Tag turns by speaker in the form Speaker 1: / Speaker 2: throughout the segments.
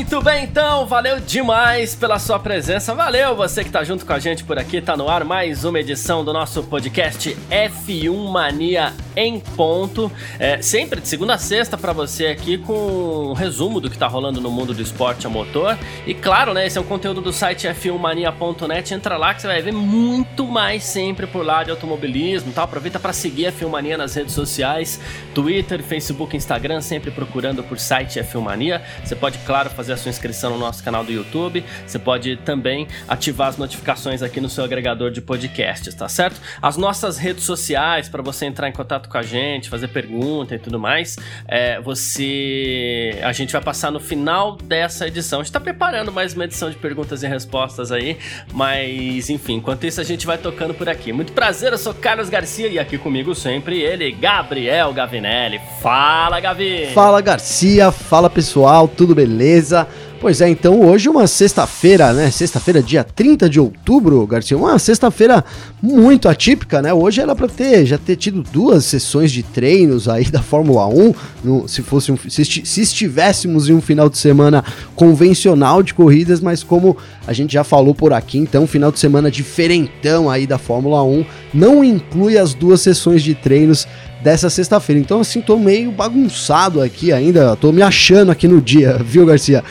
Speaker 1: Muito bem, então, valeu demais pela sua presença. Valeu você que tá junto com a gente por aqui. Tá no ar mais uma edição do nosso podcast F1 Mania em ponto. É, sempre de segunda a sexta para você aqui com um resumo do que tá rolando no mundo do esporte a motor. E claro, né, esse é um conteúdo do site f1mania.net. Entra lá que você vai ver muito mais sempre por lá de automobilismo, tá? Aproveita para seguir a F1 Mania nas redes sociais, Twitter, Facebook, Instagram, sempre procurando por site F1 Mania. Você pode, claro, claro, fazer a sua inscrição no nosso canal do YouTube. Você pode também ativar as notificações aqui no seu agregador de podcasts, tá certo? As nossas redes sociais para você entrar em contato com a gente, fazer pergunta e tudo mais, é, você, a gente vai passar no final dessa edição. A gente está preparando mais uma edição de perguntas e respostas aí, mas enfim, enquanto isso a gente vai tocando por aqui. Muito prazer, eu sou Carlos Garcia e aqui comigo sempre ele, Gabriel Gavinelli. Fala, Gavi!
Speaker 2: Fala, Garcia. Fala, pessoal. Tudo beleza? Pois é, então hoje uma sexta-feira, né? Sexta-feira, dia 30 de outubro, Garcia, uma sexta-feira muito atípica, né? Hoje era para ter já ter tido duas sessões de treinos aí da Fórmula 1, no, se fosse um, se, se estivéssemos em um final de semana convencional de corridas, mas como a gente já falou por aqui, então final de semana diferentão aí da Fórmula 1 não inclui as duas sessões de treinos dessa sexta-feira. Então, assim, tô meio bagunçado aqui ainda, tô me achando aqui no dia, viu, Garcia?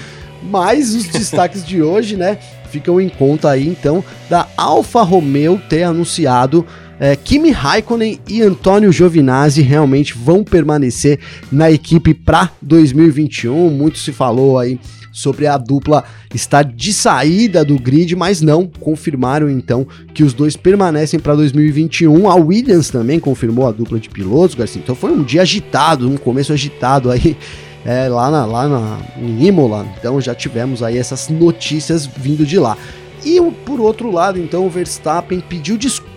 Speaker 2: Mas os destaques de hoje, né, ficam em conta aí, então, da Alfa Romeo ter anunciado é, Kimi Raikkonen e Antônio Giovinazzi realmente vão permanecer na equipe para 2021. Muito se falou aí sobre a dupla estar de saída do grid, mas não confirmaram então que os dois permanecem para 2021. A Williams também confirmou a dupla de pilotos, Garcia. Então foi um dia agitado, um começo agitado aí. É, lá, na, lá na, em Imola, então já tivemos aí essas notícias vindo de lá. E por outro lado, então, o Verstappen pediu desculpas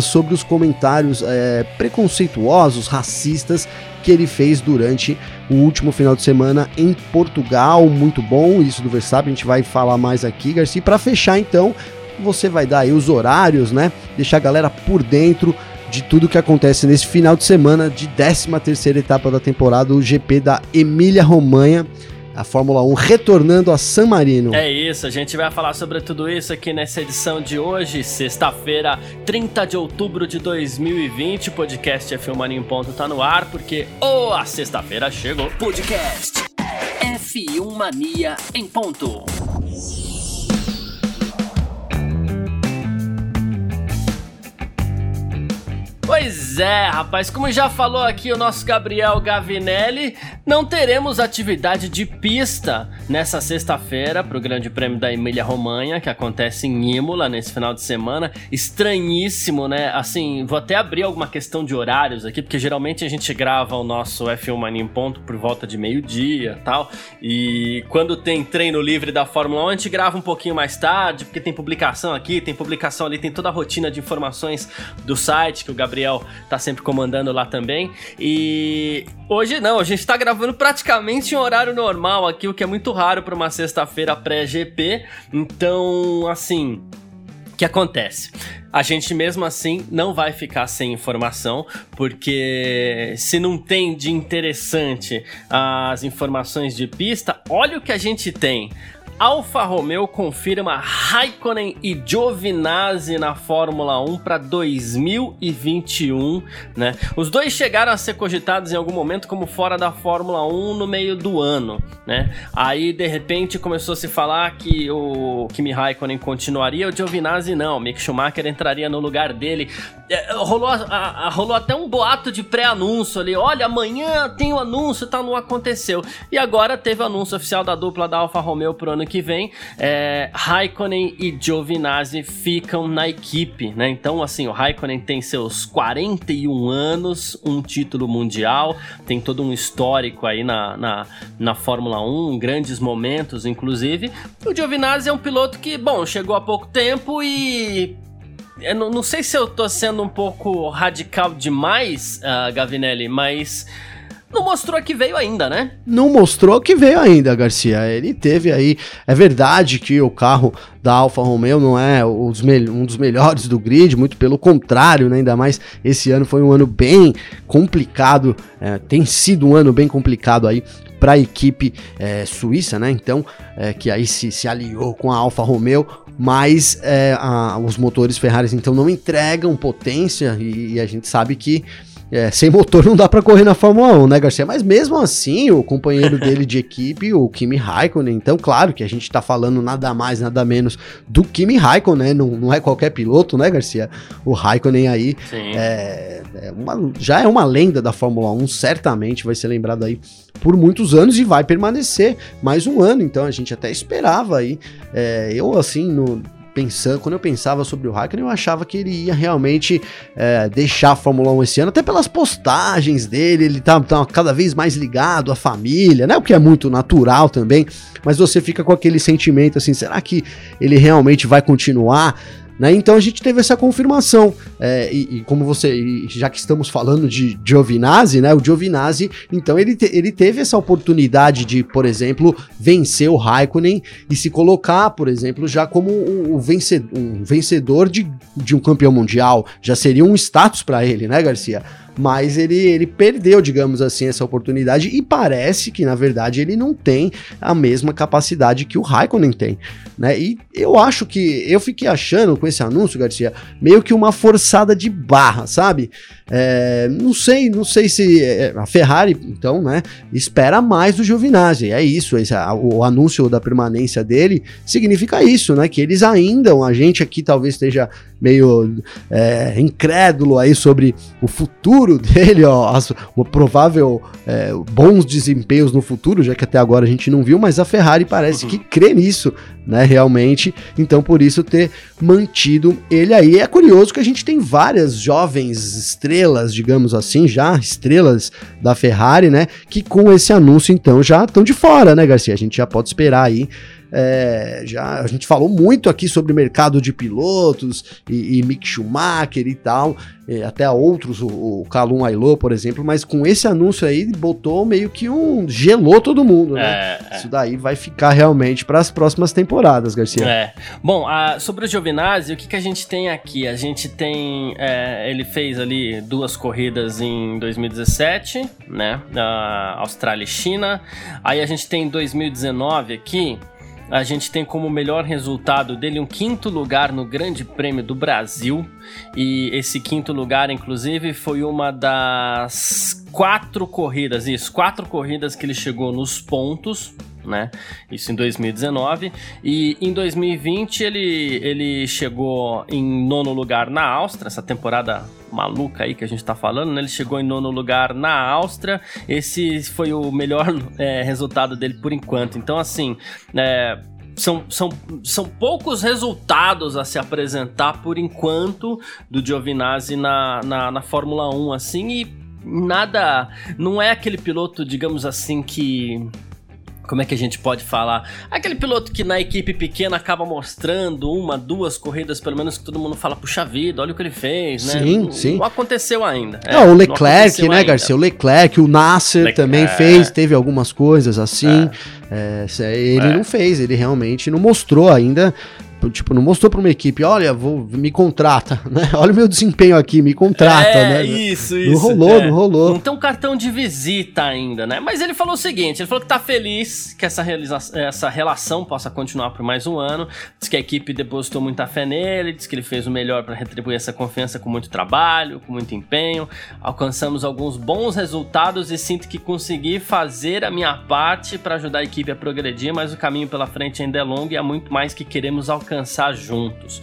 Speaker 2: sobre os comentários é, preconceituosos, racistas que ele fez durante o último final de semana em Portugal. Muito bom isso do Verstappen, a gente vai falar mais aqui, Garcia. Para fechar, então, você vai dar aí os horários, né? Deixar a galera por dentro de tudo que acontece nesse final de semana de 13 terceira etapa da temporada, o GP da Emília-Romanha a Fórmula 1 retornando a San Marino.
Speaker 1: É isso, a gente vai falar sobre tudo isso aqui nessa edição de hoje, sexta-feira, 30 de outubro de 2020. O podcast F1 Mania em Ponto tá no ar, porque oh, a sexta-feira chegou.
Speaker 3: Podcast F1 Mania em Ponto.
Speaker 1: Pois é, rapaz, como já falou aqui o nosso Gabriel Gavinelli, não teremos atividade de pista nessa sexta-feira para o Grande Prêmio da Emília-Romanha, que acontece em Imola nesse final de semana. Estranhíssimo, né? Assim, vou até abrir alguma questão de horários aqui, porque geralmente a gente grava o nosso F1 Mania em ponto por volta de meio-dia tal. E quando tem treino livre da Fórmula 1, a gente grava um pouquinho mais tarde, porque tem publicação aqui, tem publicação ali, tem toda a rotina de informações do site que o Gabriel Gabriel tá sempre comandando lá também. E hoje não, a gente tá gravando praticamente em horário normal aqui, o que é muito raro para uma sexta-feira pré-GP. Então, assim, o que acontece? A gente mesmo assim não vai ficar sem informação, porque se não tem de interessante as informações de pista, olha o que a gente tem. Alfa Romeo confirma Raikkonen e Giovinazzi na Fórmula 1 para 2021, né? Os dois chegaram a ser cogitados em algum momento como fora da Fórmula 1 no meio do ano, né? Aí de repente começou a se falar que o Kimi Raikkonen continuaria, o Giovinazzi não, Mick Schumacher entraria no lugar dele. É, rolou, a, a, rolou até um boato de pré-anúncio ali, olha, amanhã tem o um anúncio, tá, não aconteceu. E agora teve o anúncio oficial da dupla da Alfa Romeo pro ano ano que vem, é, Raikkonen e Giovinazzi ficam na equipe, né? Então, assim, o Raikkonen tem seus 41 anos, um título mundial, tem todo um histórico aí na, na, na Fórmula 1, grandes momentos, inclusive. O Giovinazzi é um piloto que, bom, chegou há pouco tempo e eu não, não, sei se eu tô sendo um pouco radical demais, uh, Gavinelli, mas não mostrou que veio ainda, né?
Speaker 2: Não mostrou que veio ainda, Garcia. Ele teve aí. É verdade que o carro da Alfa Romeo não é um dos, melhores do grid, muito pelo contrário, né? ainda mais esse ano foi um ano bem complicado, é, tem sido um ano bem complicado aí para a equipe é, suíça, né? Então, é, que aí se, se aliou com a Alfa Romeo, mas é, a, os motores Ferrari então não entregam potência e, e a gente sabe que é, sem motor não dá para correr na Fórmula 1, né, Garcia? Mas mesmo assim, o companheiro dele de equipe, o Kimi Raikkonen, então, claro que a gente tá falando nada mais, nada menos do Kimi Raikkonen, né? Não, não é qualquer piloto, né, Garcia? O Raikkonen aí é, é uma, já é uma lenda da Fórmula 1, certamente vai ser lembrado aí por muitos anos e vai permanecer mais um ano, então a gente até esperava aí. É, eu, assim, no, pensando, quando eu pensava sobre o Raikkonen, eu achava que ele ia realmente é, deixar a Fórmula 1 esse ano, até pelas postagens dele, ele tá, tá, cada vez mais ligado à família, né? O que é muito natural também, mas você fica com aquele sentimento assim, será que ele realmente vai continuar? Né? Então a gente teve essa confirmação. É, e, e, como você, e já que estamos falando de Giovinazzi, né? O Giovinazzi, então ele, te, ele teve essa oportunidade de, por exemplo, vencer o Raikkonen e se colocar, por exemplo, já como um, um vencedor, um vencedor de, de um campeão mundial. Já seria um status para ele, né, Garcia? Mas ele, ele perdeu, digamos assim, essa oportunidade e parece que, na verdade, ele não tem a mesma capacidade que o Raikkonen tem, né? E eu acho que, eu fiquei achando com esse anúncio, Garcia, meio que uma forçada de barra, sabe? É, não sei, não sei se é, a Ferrari, então, né, espera mais do Giovinazzi. É isso, esse, o anúncio da permanência dele significa isso, né? Que eles ainda, a gente aqui talvez esteja meio é, incrédulo aí sobre o futuro dele, ó, as, o provável é, bons desempenhos no futuro, já que até agora a gente não viu, mas a Ferrari parece uhum. que crê nisso, né, realmente. Então, por isso ter mantido ele aí. É curioso que a gente tem várias jovens estrelas, digamos assim, já estrelas da Ferrari, né, que com esse anúncio então já estão de fora, né, Garcia? A gente já pode esperar aí é, já a gente falou muito aqui sobre mercado de pilotos e, e Mick Schumacher e tal, e até outros, o, o Calum Ailô, por exemplo, mas com esse anúncio aí botou meio que um gelou todo mundo, né? É, é. Isso daí vai ficar realmente para as próximas temporadas, Garcia.
Speaker 1: É. Bom, a, sobre o Giovinazzi, o que, que a gente tem aqui? A gente tem, é, ele fez ali duas corridas em 2017, né? Austrália e China. Aí a gente tem 2019 aqui a gente tem como melhor resultado dele um quinto lugar no Grande Prêmio do Brasil. E esse quinto lugar, inclusive, foi uma das quatro corridas, isso, quatro corridas que ele chegou nos pontos. Né? Isso em 2019. E em 2020 ele, ele chegou em nono lugar na Áustria, essa temporada maluca aí que a gente tá falando, né? Ele chegou em nono lugar na Áustria. Esse foi o melhor é, resultado dele por enquanto. Então, assim, é, são, são, são poucos resultados a se apresentar por enquanto do Giovinazzi na, na, na Fórmula 1, assim, e nada. Não é aquele piloto, digamos assim, que como é que a gente pode falar? Aquele piloto que na equipe pequena acaba mostrando uma, duas corridas, pelo menos que todo mundo fala, puxa vida, olha o que ele fez, né?
Speaker 2: Sim,
Speaker 1: não,
Speaker 2: sim.
Speaker 1: Não aconteceu ainda.
Speaker 2: É, não, o Leclerc, não né, ainda. Garcia? O Leclerc, o Nasser Leclerc. também fez, teve algumas coisas assim. É. É, ele é. não fez, ele realmente não mostrou ainda tipo, não mostrou para uma equipe, olha, vou, me contrata, né? Olha o meu desempenho aqui, me contrata, é, né?
Speaker 1: Isso,
Speaker 2: isso.
Speaker 1: Não
Speaker 2: rolou, é. não rolou.
Speaker 1: Não tem um cartão de visita ainda, né? Mas ele falou o seguinte, ele falou que tá feliz que essa, essa relação possa continuar por mais um ano, diz que a equipe depositou muita fé nele, diz que ele fez o melhor para retribuir essa confiança com muito trabalho, com muito empenho, alcançamos alguns bons resultados e sinto que consegui fazer a minha parte para ajudar a equipe a progredir, mas o caminho pela frente ainda é longo e há muito mais que queremos alcançar alcançar juntos.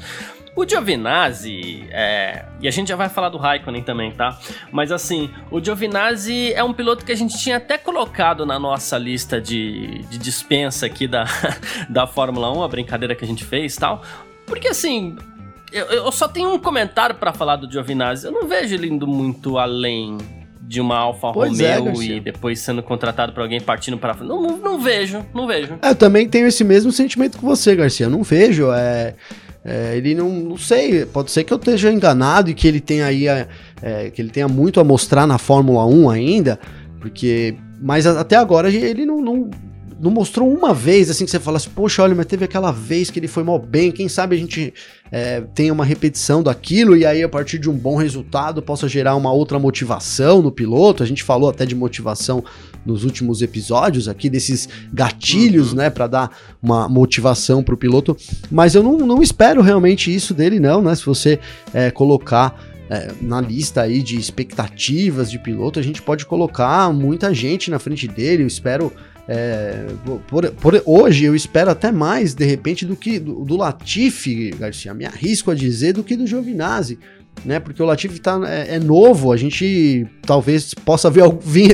Speaker 1: O Giovinazzi, é, e a gente já vai falar do Raikkonen também, tá? Mas assim, o Giovinazzi é um piloto que a gente tinha até colocado na nossa lista de, de dispensa aqui da, da Fórmula 1, a brincadeira que a gente fez tal. Porque assim, eu, eu só tenho um comentário para falar do Giovinazzi. Eu não vejo ele indo muito além de uma Alfa pois é, Romeo é, e depois sendo contratado por alguém partindo para não, não, não vejo, não vejo.
Speaker 2: É, eu também tenho esse mesmo sentimento que você, Garcia. não vejo, é, é, ele não, não sei, pode ser que eu esteja enganado e que ele tenha aí é, que ele tenha muito a mostrar na Fórmula 1 ainda, Porque. Mas até agora ele não, não, não, mostrou uma vez assim que você fala assim, poxa, olha, mas teve aquela vez que ele foi mal bem, quem sabe a gente é, tenha uma repetição daquilo e aí a partir de um bom resultado possa gerar uma outra motivação no piloto. A gente falou até de motivação nos últimos episódios aqui, desses gatilhos, uhum. né, para dar uma motivação para o piloto, mas eu não, não espero realmente isso dele, não, né? Se você é, colocar é, na lista aí de expectativas de piloto, a gente pode colocar muita gente na frente dele. Eu espero. É, por, por, hoje eu espero até mais, de repente, do que do, do Latifi, Garcia. Me arrisco a dizer do que do Giovinazzi né? Porque o Latifi tá, é, é, novo, a gente talvez possa ver,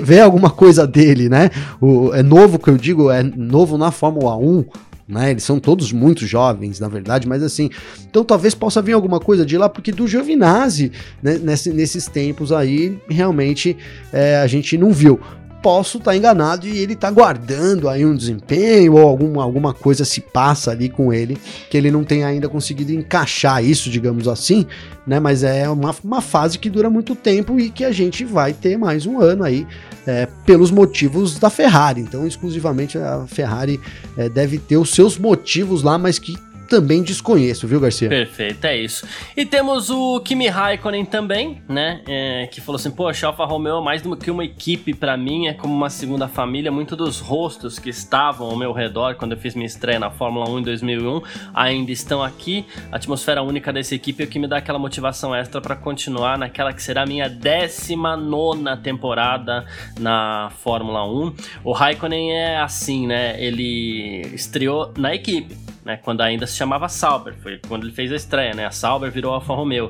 Speaker 2: ver alguma coisa dele, né? O, é novo que eu digo, é novo na Fórmula 1, né? Eles são todos muito jovens, na verdade, mas assim, então talvez possa vir alguma coisa de lá, porque do Giovinazzi, né, nesse, nesses tempos aí, realmente é, a gente não viu. Posso estar tá enganado e ele está guardando aí um desempenho ou alguma, alguma coisa se passa ali com ele que ele não tem ainda conseguido encaixar isso, digamos assim, né? Mas é uma, uma fase que dura muito tempo e que a gente vai ter mais um ano aí é, pelos motivos da Ferrari. Então, exclusivamente a Ferrari é, deve ter os seus motivos lá, mas que também desconheço, viu, Garcia?
Speaker 1: Perfeito, é isso. E temos o Kimi Raikkonen também, né? É, que falou assim: Poxa, Alfa Romeo, mais do que uma equipe para mim, é como uma segunda família. Muitos dos rostos que estavam ao meu redor quando eu fiz minha estreia na Fórmula 1 em 2001 ainda estão aqui. A atmosfera única dessa equipe é o que me dá aquela motivação extra para continuar naquela que será a minha 19 temporada na Fórmula 1. O Raikkonen é assim, né? Ele estreou na equipe né? Quando ainda se chamava Sauber, foi quando ele fez a estreia, né? A Sauber virou Alfa Romeo.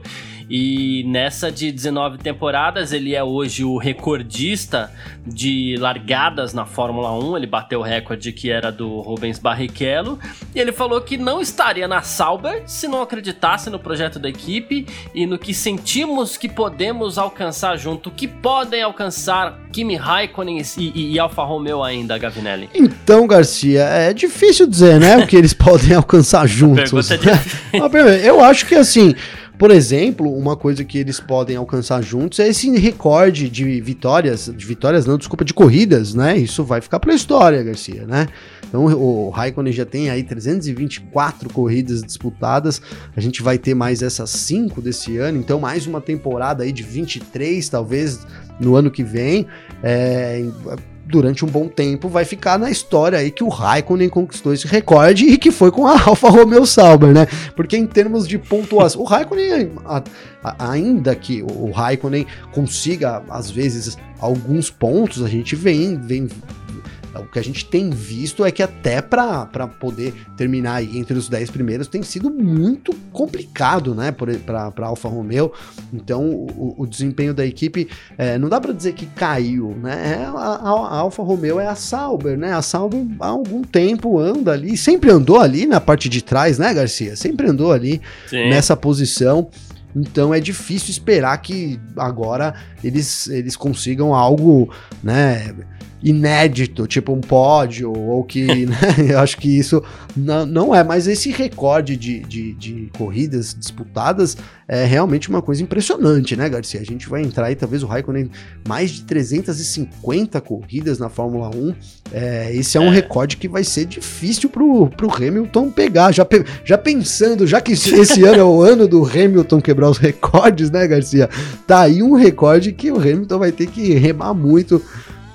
Speaker 1: E nessa de 19 temporadas, ele é hoje o recordista de largadas na Fórmula 1. Ele bateu o recorde que era do Rubens Barrichello. E ele falou que não estaria na Sauber se não acreditasse no projeto da equipe e no que sentimos que podemos alcançar junto. O que podem alcançar Kimi Raikkonen e, e, e Alfa Romeo ainda, Gavinelli?
Speaker 2: Então, Garcia, é difícil dizer, né? o que eles podem alcançar juntos. É Eu acho que assim. Por exemplo, uma coisa que eles podem alcançar juntos é esse recorde de vitórias, de vitórias não, desculpa, de corridas, né? Isso vai ficar pela história, Garcia, né? Então o Raikkonen já tem aí 324 corridas disputadas, a gente vai ter mais essas 5 desse ano, então mais uma temporada aí de 23, talvez no ano que vem. É, durante um bom tempo vai ficar na história aí que o Raikkonen conquistou esse recorde e que foi com a Alfa Romeo Sauber, né? Porque em termos de pontuação, o Raikkonen, ainda que o Raikkonen consiga às vezes alguns pontos, a gente vem, vem o que a gente tem visto é que até para poder terminar aí entre os 10 primeiros tem sido muito complicado, né, para Alfa Romeo. Então, o, o, desempenho da equipe é, não dá para dizer que caiu, né? É, a, a, Alfa Romeo é a Sauber, né? A Sauber há algum tempo anda ali, sempre andou ali na parte de trás, né, Garcia? Sempre andou ali Sim. nessa posição. Então é difícil esperar que agora eles, eles consigam algo, né? Inédito, tipo um pódio, ou que, né, eu acho que isso não, não é, mas esse recorde de, de, de, corridas disputadas é realmente uma coisa impressionante, né, Garcia? A gente vai entrar aí, talvez o Raikkonen, mais de 350 corridas na Fórmula 1, é, esse é um é. recorde que vai ser difícil pro, pro Hamilton pegar, já, já pensando, já que esse ano é o ano do Hamilton quebrar os recordes, né, Garcia? Tá aí um recorde que o Hamilton vai ter que remar muito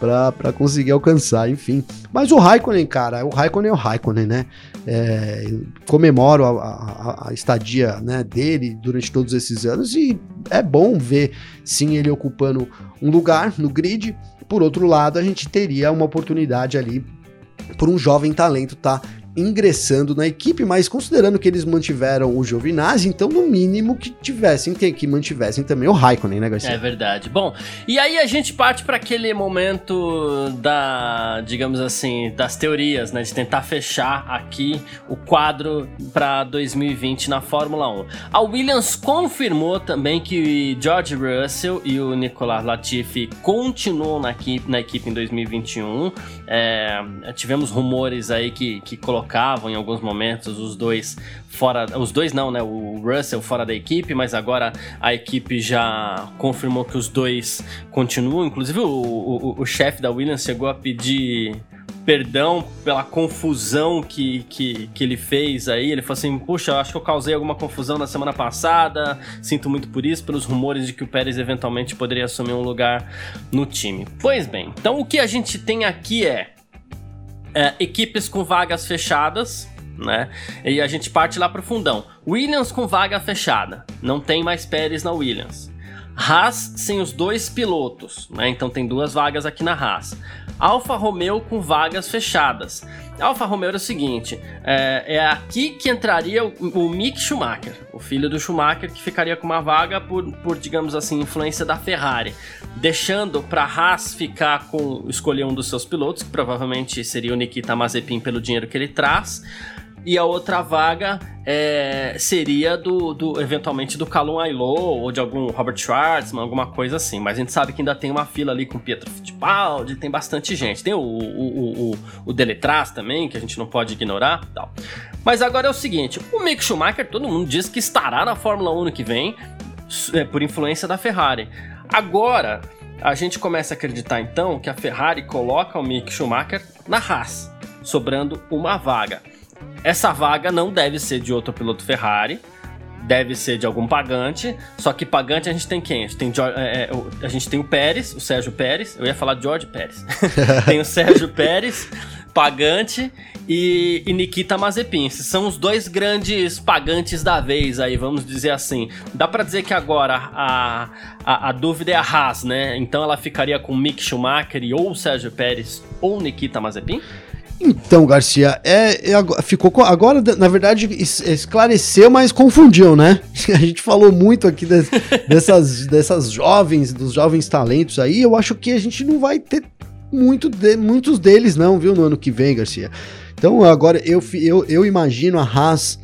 Speaker 2: para conseguir alcançar, enfim. Mas o Raikkonen, cara, o Raikkonen é o Raikkonen, né? É, comemoro a, a, a, estadia né, dele durante todos esses anos e é bom ver, sim, ele ocupando um lugar no grid. Por outro lado, a gente teria uma oportunidade ali por um jovem talento tá ingressando na equipe, mas considerando que eles mantiveram o Giovinazzi, então no mínimo que tivessem que, que mantivessem também o Raikkonen, né, Garcia?
Speaker 1: É verdade. Bom, e aí a gente parte para aquele momento da, digamos assim, das teorias, né, de tentar fechar aqui o quadro para 2020 na Fórmula 1. A Williams confirmou também que George Russell e o Nicolas Latifi continuam na equipe, na equipe em 2021. É, tivemos rumores aí que, que colocaram colocavam em alguns momentos os dois fora. Os dois não, né? O Russell fora da equipe, mas agora a equipe já confirmou que os dois continuam. Inclusive, o, o, o chefe da Williams chegou a pedir perdão pela confusão que, que, que ele fez aí. Ele falou assim: Puxa, acho que eu causei alguma confusão na semana passada. Sinto muito por isso, pelos rumores de que o Pérez eventualmente poderia assumir um lugar no time. Pois bem, então o que a gente tem aqui é, é equipes com vagas fechadas. Né? E a gente parte lá pro fundão. Williams com vaga fechada. Não tem mais Pérez na Williams. Haas sem os dois pilotos, né? Então tem duas vagas aqui na Haas. Alfa Romeo com vagas fechadas. Alfa Romeo era o seguinte: é, é aqui que entraria o, o, Mick Schumacher, o filho do Schumacher, que ficaria com uma vaga por, por digamos assim, influência da Ferrari, deixando para Haas ficar com escolher um dos seus pilotos, que provavelmente seria o Nikita Mazepin pelo dinheiro que ele traz e a outra vaga é, seria do, do, eventualmente do Calum Ailô ou de algum Robert Schwartzman, alguma coisa assim. Mas a gente sabe que ainda tem uma fila ali com Pietro Fittipaldi, tem bastante gente. Tem o, o, o, o também, que a gente não pode ignorar tal. Mas agora é o seguinte, o Mick Schumacher, todo mundo diz que estará na Fórmula 1 no que vem, é, por influência da Ferrari. Agora, a gente começa a acreditar então que a Ferrari coloca o Mick Schumacher na Haas, sobrando uma vaga. Essa vaga não deve ser de outro piloto Ferrari, deve ser de algum pagante. Só que pagante a gente tem quem? A gente tem, é, é a gente tem o Pérez, o Sérgio Pérez. Eu ia falar George Pérez. tem o Sérgio Pérez, pagante, e, e Nikita Mazepin. Esses são os dois grandes pagantes da vez aí, vamos dizer assim. Dá para dizer que agora a, a, a, dúvida é a Haas, né? Então ela ficaria com Mick Schumacher e ou Sérgio Pérez ou Nikita Mazepin?
Speaker 2: Então, Garcia, é, é, ficou agora, na verdade, esclareceu, mas confundiu, né? A gente falou muito aqui de, dessas, dessas jovens, dos jovens talentos aí. Eu acho que a gente não vai ter muito de, muitos deles, não, viu, no ano que vem, Garcia. Então, agora eu, eu, eu imagino a Haas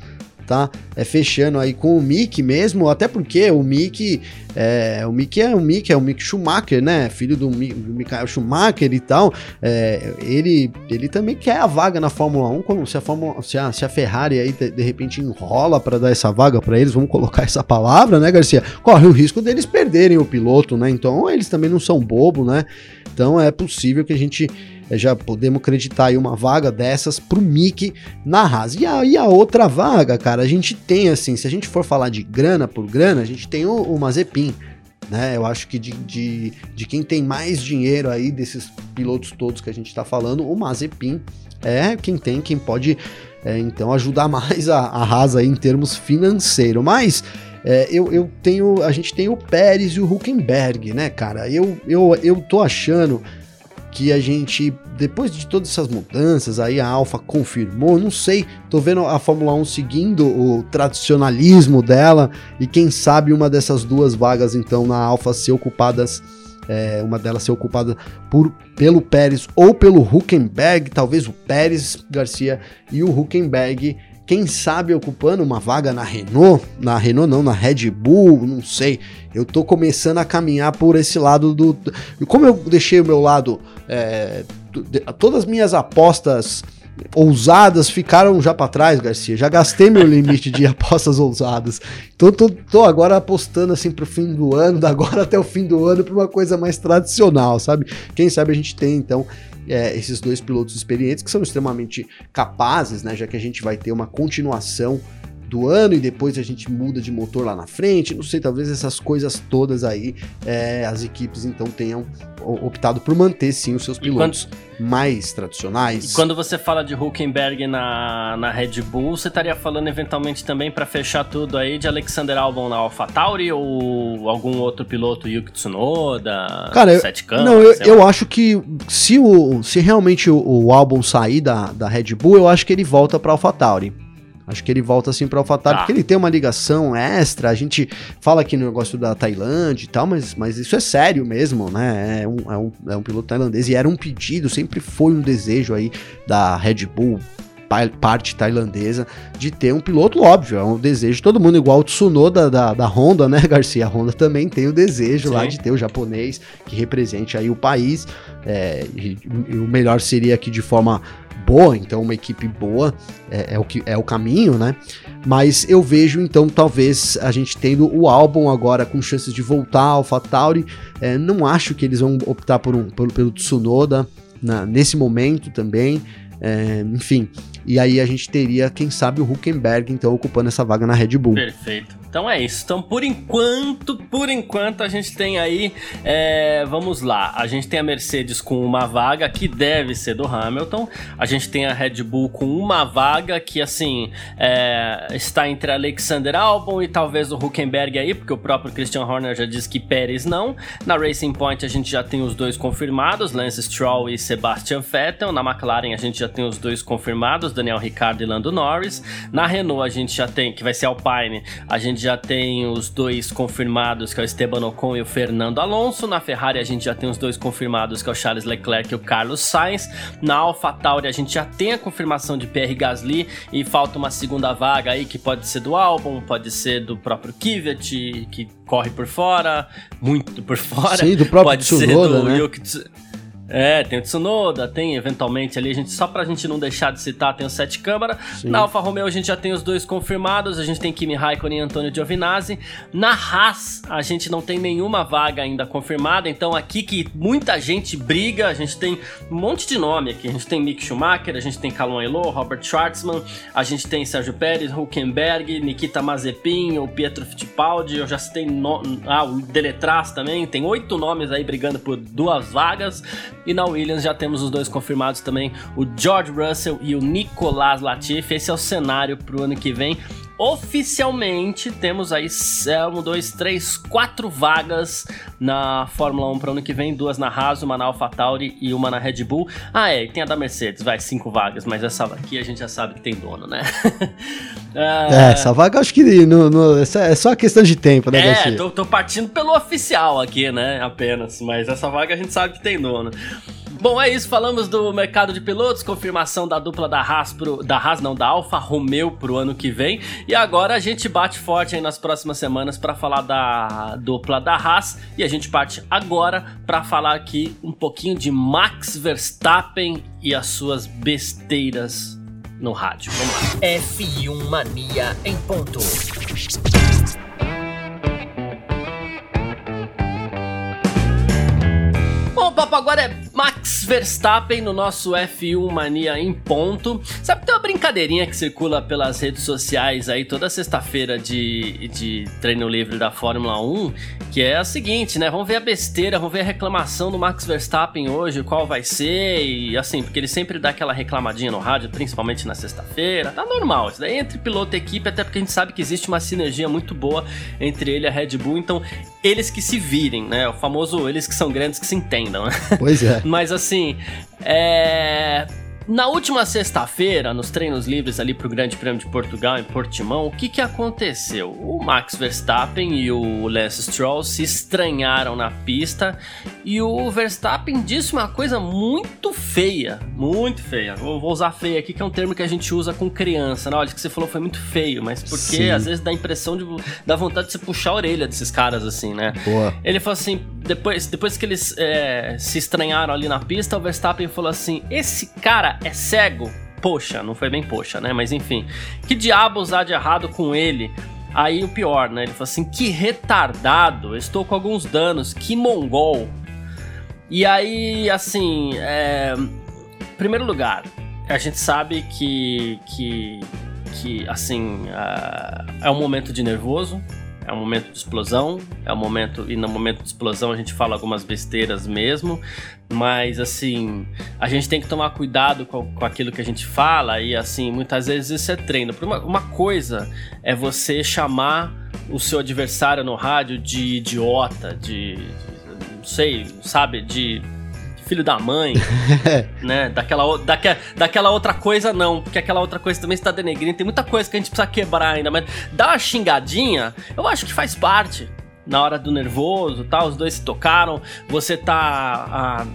Speaker 2: tá? É fechando aí com o Mick mesmo, até porque o Mick é o Mick é o Mick é o Mick Schumacher, né? Filho do, do Michael Schumacher e tal. É, ele ele também quer a vaga na Fórmula 1, quando se a Fórmula se a, se a Ferrari aí de, de repente enrola para dar essa vaga para eles, vamos colocar essa palavra, né, Garcia? Corre o risco deles perderem o piloto, né? Então eles também não são bobo, né? Então é possível que a gente já podemos acreditar aí uma vaga dessas pro Mickey na Haas. E aí a outra vaga, cara, a gente tem assim, se a gente for falar de grana por grana, a gente tem o, o Mazepin, né? Eu acho que de, de, de quem tem mais dinheiro aí desses pilotos todos que a gente tá falando, o Mazepin é quem tem, quem pode é, então ajudar mais a, a Haas aí em termos financeiros. Mas é, eu, eu tenho, a gente tem o Pérez e o Huckenberg, né, cara? Eu, eu, eu tô achando que a gente, depois de todas essas mudanças, aí a Alfa confirmou, não sei, tô vendo a Fórmula 1 seguindo o tradicionalismo dela, e quem sabe uma dessas duas vagas, então, na Alfa ser ocupadas, é, uma delas ser ocupada por, pelo Pérez ou pelo Huckenberg, talvez o Pérez Garcia e o Huckenberg quem sabe ocupando uma vaga na Renault, na Renault não, na Red Bull, não sei. Eu tô começando a caminhar por esse lado do. Como eu deixei o meu lado. É, todas as minhas apostas ousadas ficaram já para trás, Garcia. Já gastei meu limite de apostas ousadas. Então tô, tô, agora apostando assim pro fim do ano, da agora até o fim do ano, para uma coisa mais tradicional, sabe? Quem sabe a gente tem então é, esses dois pilotos experientes que são extremamente capazes, né? Já que a gente vai ter uma continuação do ano e depois a gente muda de motor lá na frente. Não sei, talvez essas coisas todas aí é, as equipes então tenham optado por manter sim os seus pilotos quando, mais tradicionais.
Speaker 1: E quando você fala de Huckenberg na, na Red Bull, você estaria falando eventualmente também para fechar tudo aí de Alexander Albon na AlphaTauri ou algum outro piloto, Yuki Tsunoda,
Speaker 2: Cara, eu, Campos, não, eu, eu acho que se, o, se realmente o, o Albon sair da, da Red Bull, eu acho que ele volta para AlphaTauri. Acho que ele volta assim para AlphaTauri, tá. porque ele tem uma ligação extra. A gente fala aqui no negócio da Tailândia e tal, mas, mas isso é sério mesmo, né? É um, é, um, é um piloto tailandês e era um pedido, sempre foi um desejo aí da Red Bull parte tailandesa, de ter um piloto, óbvio, é um desejo de todo mundo, igual o Tsunoda da, da Honda, né, Garcia? A Honda também tem o desejo Sim. lá de ter o japonês que represente aí o país, é, e, e o melhor seria que de forma boa, então uma equipe boa é, é, o que é o caminho, né? Mas eu vejo então talvez a gente tendo o álbum agora com chances de voltar ao AlphaTauri, é, não acho que eles vão optar por um pelo, pelo Tsunoda na, nesse momento também. É, enfim, e aí a gente teria, quem sabe, o Huckenberg então ocupando essa vaga na Red Bull.
Speaker 1: Perfeito. Então é isso. Então, por enquanto, por enquanto, a gente tem aí. É, vamos lá. A gente tem a Mercedes com uma vaga que deve ser do Hamilton. A gente tem a Red Bull com uma vaga que, assim, é, está entre Alexander Albon e talvez o Huckenberg aí, porque o próprio Christian Horner já disse que Pérez não. Na Racing Point a gente já tem os dois confirmados, Lance Stroll e Sebastian Vettel. Na McLaren a gente já tem os dois confirmados, Daniel Ricciardo e Lando Norris. Na Renault a gente já tem, que vai ser Alpine, a gente gente já tem os dois confirmados, que é o Esteban Ocon e o Fernando Alonso. Na Ferrari a gente já tem os dois confirmados, que é o Charles Leclerc e o Carlos Sainz. Na AlphaTauri a gente já tem a confirmação de Pierre Gasly e falta uma segunda vaga aí que pode ser do Albon, pode ser do próprio Kvyat, que corre por fora, muito por fora.
Speaker 2: Sim, do próprio pode Tsunoda, ser do né? Yuki
Speaker 1: é, tem o Tsunoda, tem eventualmente ali, a gente, só pra gente não deixar de citar, tem o Sete Câmara. Sim. Na Alfa Romeo a gente já tem os dois confirmados, a gente tem Kimi Raikkonen e Antônio Giovinazzi. Na Haas a gente não tem nenhuma vaga ainda confirmada, então aqui que muita gente briga, a gente tem um monte de nome aqui. A gente tem Mick Schumacher, a gente tem Calum Elo, Robert Schwartzman, a gente tem Sérgio Pérez, Huckenberg, Nikita Mazepin, o Pietro Fittipaldi, eu já citei no... ah, o Deletraz também, tem oito nomes aí brigando por duas vagas. E na Williams já temos os dois confirmados também, o George Russell e o Nicolas Latifi. Esse é o cenário para o ano que vem oficialmente temos aí um, dois, três, quatro vagas na Fórmula 1 para o ano que vem, duas na Haas, uma na AlphaTauri e uma na Red Bull. Ah, é, e tem a da Mercedes, vai, cinco vagas, mas essa aqui a gente já sabe que tem dono, né?
Speaker 2: é, essa vaga acho que no, no, é só questão de tempo, né,
Speaker 1: É, tô, tô partindo pelo oficial aqui, né, apenas, mas essa vaga a gente sabe que tem dono. Bom, é isso. Falamos do mercado de pilotos, confirmação da dupla da Haas, pro, da Haas não, da Alfa Romeo pro ano que vem. E agora a gente bate forte aí nas próximas semanas para falar da dupla da Haas. E a gente parte agora para falar aqui um pouquinho de Max Verstappen e as suas besteiras no rádio. Vamos lá.
Speaker 3: F1 Mania em ponto.
Speaker 1: Bom, papo agora é Max Verstappen no nosso F1 Mania em ponto. Sabe que tem uma brincadeirinha que circula pelas redes sociais aí toda sexta-feira de, de treino livre da Fórmula 1, que é a seguinte, né? Vamos ver a besteira, vamos ver a reclamação do Max Verstappen hoje, qual vai ser, e assim, porque ele sempre dá aquela reclamadinha no rádio, principalmente na sexta-feira. Tá normal, isso daí é entre piloto e equipe, até porque a gente sabe que existe uma sinergia muito boa entre ele e a Red Bull, então eles que se virem, né? O famoso eles que são grandes que se entendam, né?
Speaker 2: Pois é.
Speaker 1: Mas assim, é. Na última sexta-feira, nos treinos livres ali para o Grande Prêmio de Portugal em Portimão, o que, que aconteceu? O Max Verstappen e o Lance Stroll se estranharam na pista e o Verstappen disse uma coisa muito feia, muito feia. Vou, vou usar feia aqui, que é um termo que a gente usa com criança. Né? Olha, o que você falou foi muito feio, mas porque Sim. às vezes dá a impressão de dá vontade de você puxar a orelha desses caras assim, né?
Speaker 2: Boa.
Speaker 1: Ele falou assim, depois, depois que eles é, se estranharam ali na pista, o Verstappen falou assim: esse cara é cego. Poxa, não foi bem poxa, né? Mas enfim, que diabos há de errado com ele? Aí o pior, né? Ele falou assim: que retardado, estou com alguns danos, que mongol. E aí, assim, é... primeiro lugar, a gente sabe que, que, que assim, uh, é um momento de nervoso, é um momento de explosão, é um momento e no momento de explosão a gente fala algumas besteiras mesmo, mas assim a gente tem que tomar cuidado com, com aquilo que a gente fala e assim muitas vezes isso é treino. Uma, uma coisa é você chamar o seu adversário no rádio de idiota, de, de sei, sabe, de filho da mãe, né? Daquela, daque, daquela outra coisa, não, porque aquela outra coisa também está denegrindo. Tem muita coisa que a gente precisa quebrar ainda, mas dar uma xingadinha, eu acho que faz parte. Na hora do nervoso tal, os dois se tocaram, você tá. Ah,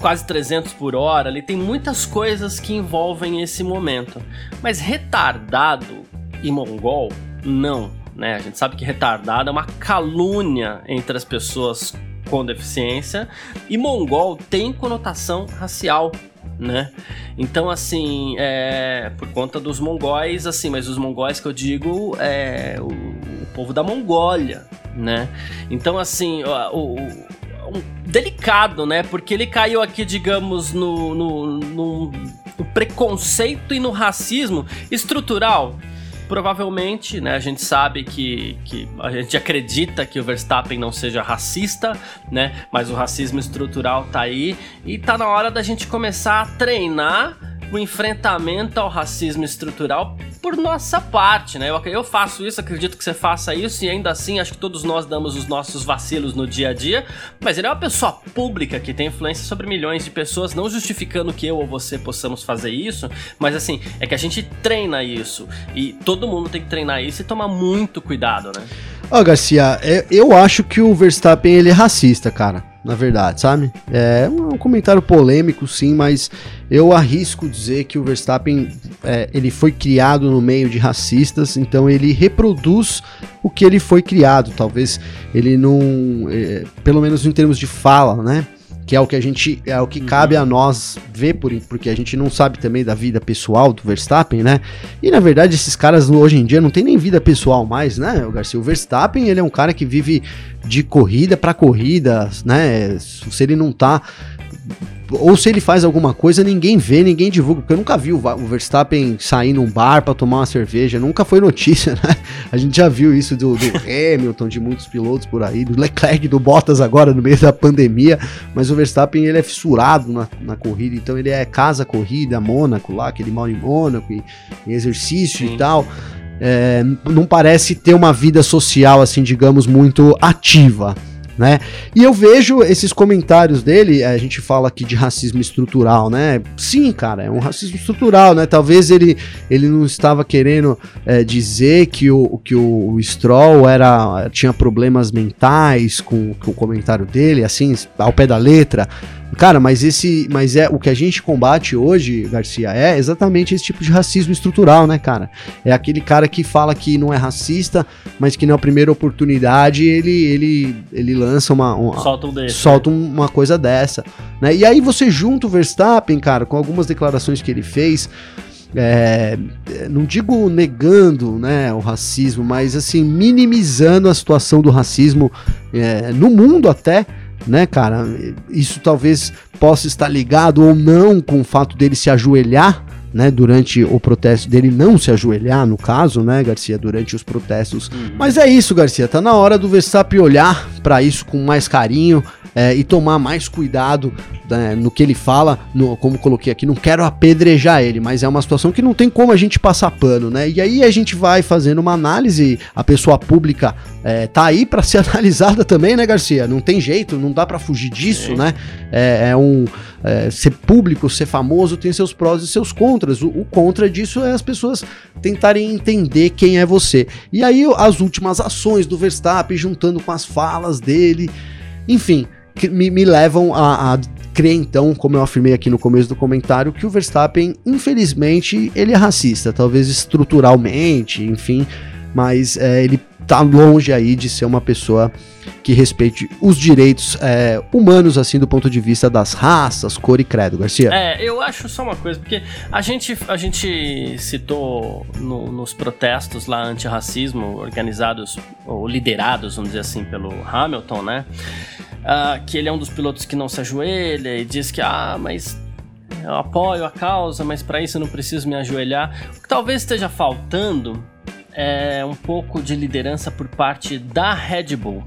Speaker 1: quase 300 por hora, ali tem muitas coisas que envolvem esse momento. Mas retardado e mongol, não. Né? A gente sabe que retardado é uma calúnia entre as pessoas com deficiência e mongol tem conotação racial né? Então, assim, é, por conta dos mongóis, assim, mas os mongóis que eu digo é o, o povo da Mongólia, né? Então, assim, o, o um, delicado, né? Porque ele caiu aqui, digamos, no, no, no, no preconceito e no racismo estrutural provavelmente, né, a gente sabe que, que a gente acredita que o Verstappen não seja racista, né, mas o racismo estrutural tá aí e tá na hora da gente começar a treinar o enfrentamento ao racismo estrutural por nossa parte, né? Eu, eu faço isso, acredito que você faça isso, e ainda assim acho que todos nós damos os nossos vacilos no dia a dia, mas ele é uma pessoa pública que tem influência sobre milhões de pessoas, não justificando que eu ou você possamos fazer isso, mas assim, é que a gente treina isso, e todo mundo tem que treinar isso e tomar muito cuidado, né?
Speaker 2: Ó, oh, Garcia, é, eu acho que o Verstappen ele é racista, cara na verdade, sabe? É um comentário polêmico, sim, mas eu arrisco dizer que o Verstappen é, ele foi criado no meio de racistas, então ele reproduz o que ele foi criado. Talvez ele não, é, pelo menos em termos de fala, né? Que é o que a gente é o que uhum. cabe a nós ver por porque a gente não sabe também da vida pessoal do Verstappen, né? E na verdade esses caras hoje em dia não tem nem vida pessoal mais, né? O Garcia, o Verstappen, ele é um cara que vive de corrida para corrida, né? Se ele não tá ou se ele faz alguma coisa, ninguém vê, ninguém divulga, porque eu nunca vi o, Verstappen sair num bar para tomar uma cerveja, nunca foi notícia, né? A gente já viu isso do, do Hamilton, de muitos pilotos por aí, do Leclerc, do Bottas agora no meio da pandemia, mas o Verstappen ele é fissurado na, na corrida, então ele é casa corrida, Mônaco lá, que ele mora em Mônaco, e, em exercício Sim. e tal. É, não parece ter uma vida social, assim, digamos, muito ativa né? E eu vejo esses comentários dele, a gente fala aqui de racismo estrutural, né? Sim, cara, é um racismo estrutural, né? Talvez ele, ele não estava querendo é, dizer que o, que o Stroll era, tinha problemas mentais com, com o comentário dele, assim, ao pé da letra. Cara, mas esse, mas é o que a gente combate hoje, Garcia, é exatamente esse tipo de racismo estrutural, né, cara? É aquele cara que fala que não é racista, mas que na primeira oportunidade ele ele ele lança uma, uma solta, um desse, solta né? uma coisa dessa, né? E aí você junta o Verstappen, cara, com algumas declarações que ele fez, é, não digo negando né, o racismo, mas assim, minimizando a situação do racismo é, no mundo até, né, cara? Isso talvez possa estar ligado ou não com o fato dele se ajoelhar, né, durante o protesto dele não se ajoelhar, no caso, né, Garcia, durante os protestos. Uhum. Mas é isso, Garcia, tá na hora do Verstappen olhar para isso com mais carinho é, e tomar mais cuidado né, no que ele fala, no, como coloquei aqui, não quero apedrejar ele, mas é uma situação que não tem como a gente passar pano, né? E aí a gente vai fazendo uma análise, a pessoa pública é, tá aí para ser analisada também, né, Garcia? Não tem jeito, não dá para fugir disso, né? É, é um é, ser público, ser famoso tem seus prós e seus contras. O, o, contra disso é as pessoas tentarem entender quem é você. E aí as últimas ações do Verstappen juntando com as falas dele, enfim, me, me levam a, a crer então, como eu afirmei aqui no começo do comentário, que o Verstappen, infelizmente, ele é racista, talvez estruturalmente, enfim, mas é, ele tá longe aí de ser uma pessoa que respeite os direitos é, humanos, assim, do ponto de vista das raças, cor e credo, Garcia.
Speaker 1: É, eu acho só uma coisa, porque a gente, a gente citou no, nos protestos lá antirracismo, organizados ou liderados, vamos dizer assim, pelo Hamilton, né? Uh, que ele é um dos pilotos que não se ajoelha e diz que, ah, mas eu apoio a causa, mas para isso eu não preciso me ajoelhar. O que talvez esteja faltando é um pouco de liderança por parte da Red Bull.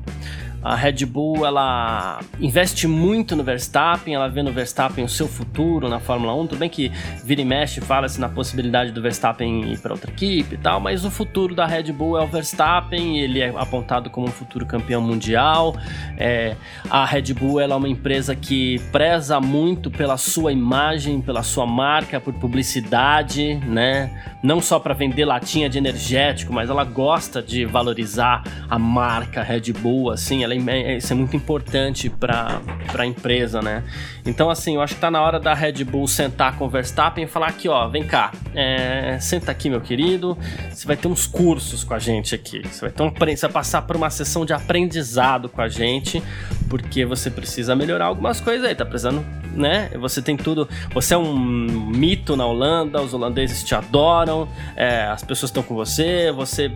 Speaker 1: A Red Bull ela investe muito no Verstappen, ela vê no Verstappen o seu futuro na Fórmula 1. Tudo bem que vira e mexe, fala-se na possibilidade do Verstappen ir para outra equipe e tal, mas o futuro da Red Bull é o Verstappen, ele é apontado como um futuro campeão mundial. É, a Red Bull ela é uma empresa que preza muito pela sua imagem, pela sua marca, por publicidade, né? Não só para vender latinha de energético, mas ela gosta de valorizar a marca Red Bull, assim ela é, isso é muito importante para a empresa, né? Então, assim, eu acho que tá na hora da Red Bull sentar com o Verstappen e falar aqui, ó, vem cá, é, senta aqui, meu querido, você vai ter uns cursos com a gente aqui, você vai, ter um, você vai passar por uma sessão de aprendizado com a gente, porque você precisa melhorar algumas coisas aí, tá precisando, né? Você tem tudo, você é um mito na Holanda, os holandeses te adoram, é, as pessoas estão com você, você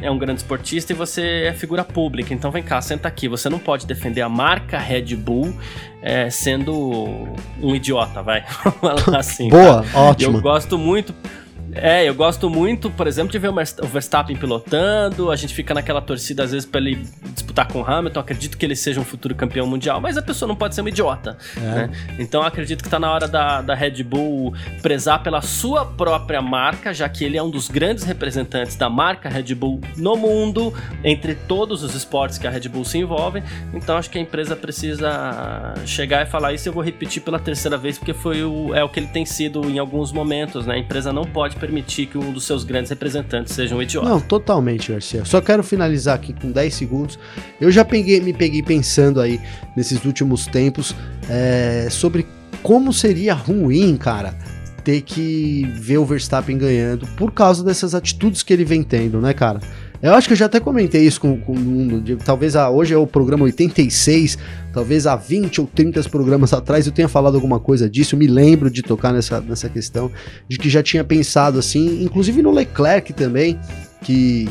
Speaker 1: é um grande esportista e você é figura pública. Então vem cá, senta aqui. Você não pode defender a marca Red Bull é, sendo um idiota, vai.
Speaker 2: assim. Boa, tá? ótimo.
Speaker 1: Eu gosto muito. É, eu gosto muito, por exemplo, de ver o Verstappen pilotando. A gente fica naquela torcida, às vezes, pra ele disputar com o Hamilton. Acredito que ele seja um futuro campeão mundial, mas a pessoa não pode ser uma idiota. É. Né? Então, acredito que tá na hora da, da Red Bull prezar pela sua própria marca, já que ele é um dos grandes representantes da marca Red Bull no mundo, entre todos os esportes que a Red Bull se envolve. Então, acho que a empresa precisa chegar e falar isso. Eu vou repetir pela terceira vez, porque foi o, é o que ele tem sido em alguns momentos. Né? A empresa não pode permitir que um dos seus grandes representantes seja um idiota.
Speaker 2: Não, totalmente, Garcia. Só quero finalizar aqui com 10 segundos. Eu já peguei, me peguei pensando aí nesses últimos tempos é, sobre como seria ruim, cara, ter que ver o Verstappen ganhando por causa dessas atitudes que ele vem tendo, né, cara? Eu acho que eu já até comentei isso com, com um, de, talvez a, hoje é o programa 86, talvez há 20 ou 30 programas atrás eu tenha falado alguma coisa disso, eu me lembro de tocar nessa, nessa questão, de que já tinha pensado assim, inclusive no Leclerc também, que.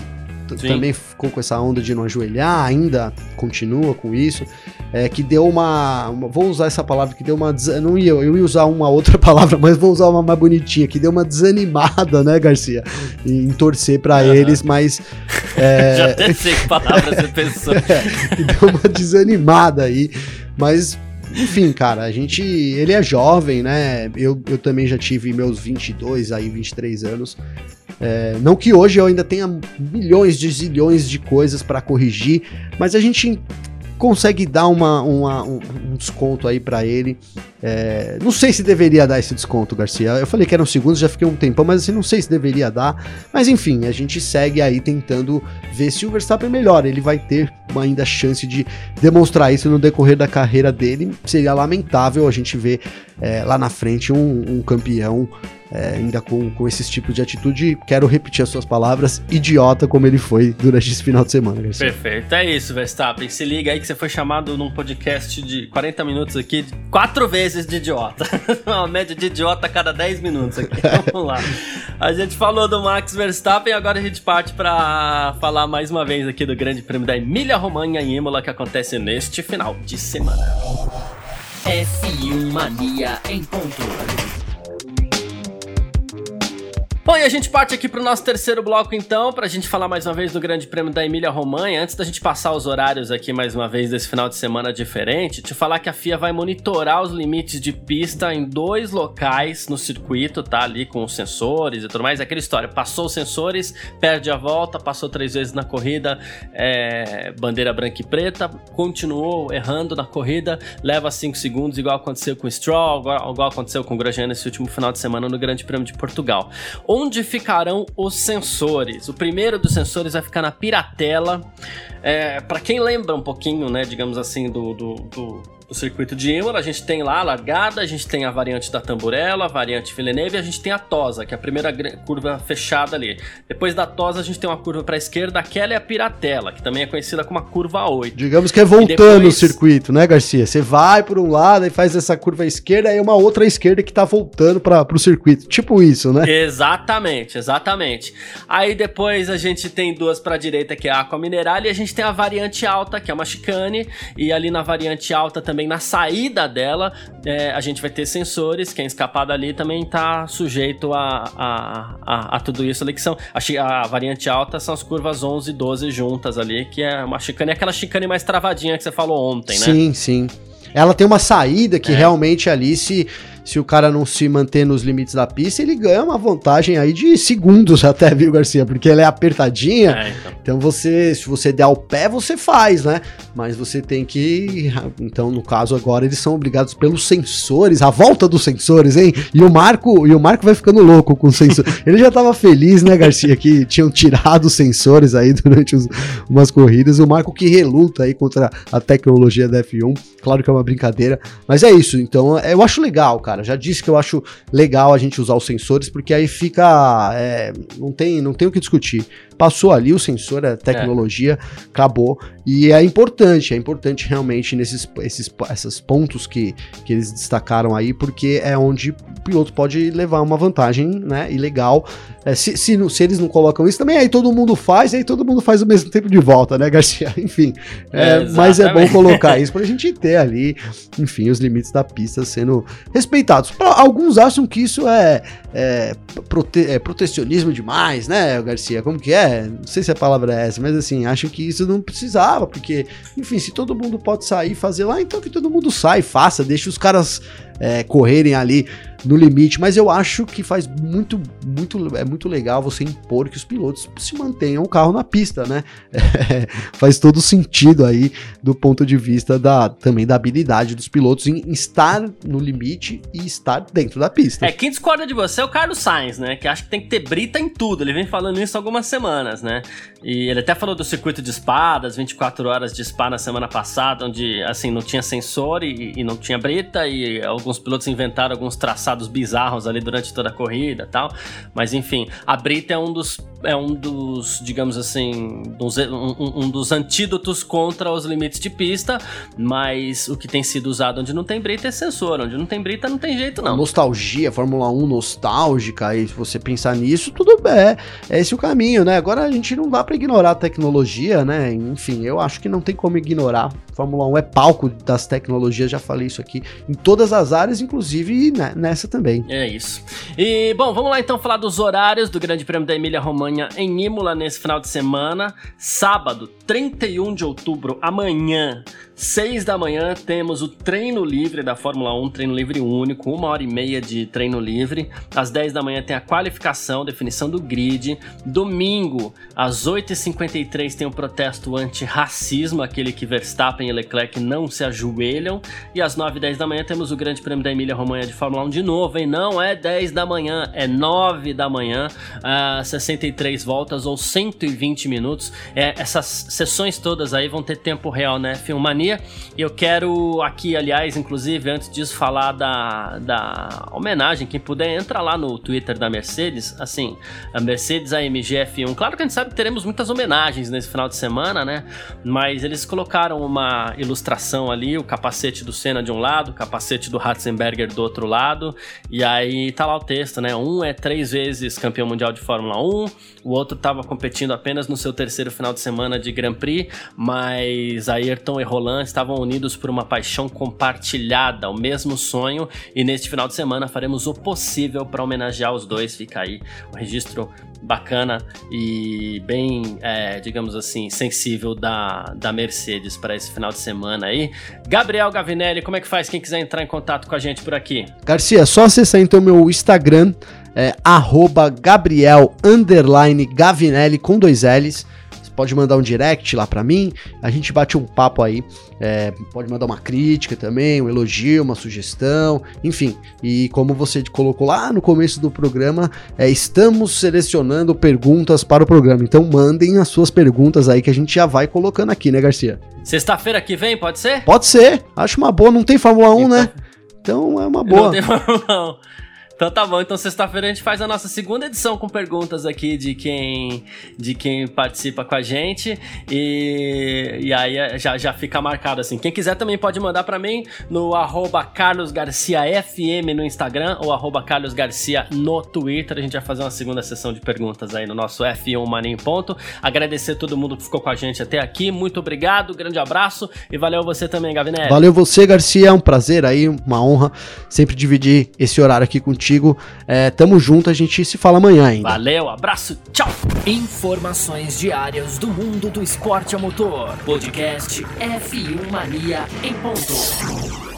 Speaker 2: Também ficou com essa onda de não ajoelhar, ainda continua com isso, é, que deu uma, uma, Vou usar essa palavra que deu uma. Não ia, eu ia usar uma outra palavra, mas vou usar uma mais bonitinha, que deu uma desanimada, né, Garcia? Em, em torcer para uhum. eles, mas.
Speaker 1: É, Já até sei que palavra você pensou.
Speaker 2: é, que deu uma desanimada aí, mas enfim, cara, a gente. Ele é jovem, né? Eu, eu também já tive meus 22, aí 23 anos. É, não que hoje eu ainda tenha milhões de zilhões de coisas para corrigir, mas a gente consegue dar uma, uma um, um, desconto aí para ele. É, não sei se deveria dar esse desconto, Garcia. Eu falei que eram segundos, já fiquei um tempão, mas assim, não sei se deveria dar. Mas enfim, a gente segue aí tentando ver se o Verstappen melhora. Ele vai ter ainda chance de demonstrar isso no decorrer da carreira dele. Seria lamentável a gente ver é, lá na frente um, um campeão é, ainda com, com esses tipos de atitude, quero repetir as suas palavras, idiota como ele foi durante esse final de semana.
Speaker 1: Garcia. Perfeito, é isso, Verstappen. Se liga aí que você foi chamado num podcast de 40 minutos aqui, quatro vezes de idiota. Uma média de idiota a cada 10 minutos aqui. Vamos lá. A gente falou do Max Verstappen, agora a gente parte para falar mais uma vez aqui do Grande Prêmio da Emília Romanha em Imola que acontece neste final de semana. F1 Mania em ponto. Bom, e a gente parte aqui pro nosso terceiro bloco então, pra gente falar mais uma vez do Grande Prêmio da Emília Romanha. Antes da gente passar os horários aqui mais uma vez desse final de semana diferente, te falar que a FIA vai monitorar os limites de pista em dois locais no circuito, tá? Ali com os sensores e tudo mais. Aquela história, passou os sensores, perde a volta, passou três vezes na corrida, é, bandeira branca e preta, continuou errando na corrida, leva cinco segundos, igual aconteceu com o Stroll, igual, igual aconteceu com o Grosjean nesse último final de semana no Grande Prêmio de Portugal onde ficarão os sensores. O primeiro dos sensores vai ficar na Piratela. É, para quem lembra um pouquinho, né, digamos assim, do, do, do do circuito de Imola, a gente tem lá a largada, a gente tem a variante da Tamburella, a variante Villeneuve e a gente tem a Tosa, que é a primeira curva fechada ali. Depois da Tosa, a gente tem uma curva para a esquerda, aquela é a Piratella, que também é conhecida como a curva 8.
Speaker 2: Digamos que é voltando depois... o circuito, né, Garcia? Você vai por um lado e faz essa curva à esquerda, aí uma outra esquerda que tá voltando para o circuito. Tipo isso, né?
Speaker 1: Exatamente, exatamente. Aí depois a gente tem duas para a direita, que é a Aqua Mineral, e a gente tem a variante alta, que é uma chicane, e ali na variante alta também também na saída dela é, a gente vai ter sensores. Quem escapar dali também está sujeito a, a, a, a, tudo isso ali, que são a, a, variante alta são as curvas 11 e 12 juntas ali, que é uma chicane, aquela chicane mais travadinha que você falou ontem,
Speaker 2: né? Sim, sim. Ela tem uma saída que é. realmente ali se se o cara não se manter nos limites da pista, ele ganha uma vantagem aí de segundos até, viu, Garcia? Porque ela é apertadinha. É, então. então. você, se você der o pé, você faz, né? Mas você tem que. Então, no caso, agora eles são obrigados pelos sensores, a volta dos sensores, hein? E o Marco, e o Marco vai ficando louco com o sensor. ele já tava feliz, né, Garcia, que tinham tirado os sensores aí durante os, umas corridas. O Marco que reluta aí contra a tecnologia da F1. Claro que é uma brincadeira, mas é isso. Então, eu acho legal, cara. Já disse que eu acho legal a gente usar os sensores, porque aí fica. É, não, tem, não tem o que discutir. Passou ali o sensor, a tecnologia, é. acabou. E é importante, é importante realmente nesses esses, esses pontos que, que eles destacaram aí, porque é onde o piloto pode levar uma vantagem, né? E legal. É, se, se, se, eles não colocam isso também, aí todo mundo faz, aí todo mundo faz ao mesmo tempo de volta, né, Garcia? Enfim. É, mas é bom colocar isso pra gente ter ali, enfim, os limites da pista sendo respeitados. Pra, alguns acham que isso é, é, prote, é protecionismo demais, né, Garcia? Como que é? Não sei se a palavra é essa, mas assim, acho que isso não precisava, porque, enfim, se todo mundo pode sair e fazer lá, então que todo mundo sai, faça, deixa os caras é, correrem ali no limite, mas eu acho que faz muito, muito, é muito legal você impor que os pilotos se mantenham o carro na pista, né? É, faz todo sentido aí do ponto de vista da também da habilidade dos pilotos em estar no limite e estar dentro da pista.
Speaker 1: É, quem discorda de você é o Carlos Sainz, né? Que acha que tem que ter brita em tudo. Ele vem falando isso há algumas semanas, né? E ele até falou do circuito de espadas, 24 horas de spa na semana passada, onde assim não tinha sensor e, e não tinha brita e alguns pilotos inventaram alguns traçados bizarros ali durante toda a corrida tal. Mas enfim, a Brita é um dos, é um dos digamos assim, um, um, dos antídotos contra os limites de pista, mas o que tem sido usado onde não tem Brita é sensor, onde não tem Brita não tem jeito não. A
Speaker 2: nostalgia, Fórmula 1 nostálgica, e se você pensar nisso, tudo bem, é, é esse o caminho, né? Agora a gente não dá para ignorar a tecnologia, né? Enfim, eu acho que não tem como ignorar. Fórmula 1 é palco das tecnologias, já falei isso aqui, em todas as áreas, inclusive nessa também.
Speaker 1: É isso. E, bom, vamos lá então falar dos horários do Grande Prêmio da Emília-Romanha em Imola nesse final de semana. Sábado, 31 de outubro, amanhã, 6 da manhã, temos o treino livre da Fórmula 1, treino livre único, uma hora e meia de treino livre. Às 10 da manhã tem a qualificação, definição do grid. Domingo, às 8h53, tem o protesto anti-racismo, aquele que Verstappen e Leclerc não se ajoelham. E às 9 e 10 da manhã temos o Grande Prêmio da Emília-Romanha de Fórmula 1 de novo, hein? Não é 10 da manhã, é 9 da manhã, uh, 63 voltas ou 120 minutos. É, essas sessões todas aí vão ter tempo real, né? Filmania. E eu quero aqui, aliás, inclusive, antes disso, falar da, da homenagem. Quem puder, entra lá no Twitter da Mercedes. Assim, a Mercedes AMG F1. Claro que a gente sabe que teremos muitas homenagens nesse final de semana, né? Mas eles colocaram uma ilustração ali, o capacete do Senna de um lado, o capacete do Ratzenberger do outro lado. E aí tá lá o texto, né? Um é três vezes campeão mundial de Fórmula 1, o outro estava competindo apenas no seu terceiro final de semana de Grand Prix, mas Ayrton e Roland estavam unidos por uma paixão compartilhada, o mesmo sonho, e neste final de semana faremos o possível para homenagear os dois. Fica aí o registro bacana e bem, é, digamos assim, sensível da, da Mercedes para esse final de semana aí. Gabriel Gavinelli, como é que faz quem quiser entrar em contato com a gente por aqui?
Speaker 2: Garcia, só acessar então meu Instagram, é, Gabriel Gavinelli com dois L's pode mandar um direct lá para mim, a gente bate um papo aí, é, pode mandar uma crítica também, um elogio, uma sugestão, enfim. E como você colocou lá no começo do programa, é, estamos selecionando perguntas para o programa, então mandem as suas perguntas aí que a gente já vai colocando aqui, né, Garcia?
Speaker 1: Sexta-feira que vem, pode ser?
Speaker 2: Pode ser, acho uma boa, não tem Fórmula 1, né? Então é uma boa. Não tem Fórmula
Speaker 1: 1. Então tá bom, então sexta-feira a gente faz a nossa segunda edição com perguntas aqui de quem de quem participa com a gente e, e aí é, já, já fica marcado assim. Quem quiser também pode mandar para mim no arroba carlosgarciafm no Instagram ou arroba carlosgarcia no Twitter. A gente vai fazer uma segunda sessão de perguntas aí no nosso F1 Mania em Ponto. Agradecer todo mundo que ficou com a gente até aqui. Muito obrigado, grande abraço e valeu você também, Gavinelli.
Speaker 2: Valeu você, Garcia. É um prazer aí, uma honra sempre dividir esse horário aqui contigo contigo. É, tamo junto, a gente se fala amanhã ainda.
Speaker 1: Valeu, abraço, tchau!
Speaker 3: Informações diárias do mundo do esporte a motor. Podcast F1 Mania em ponto.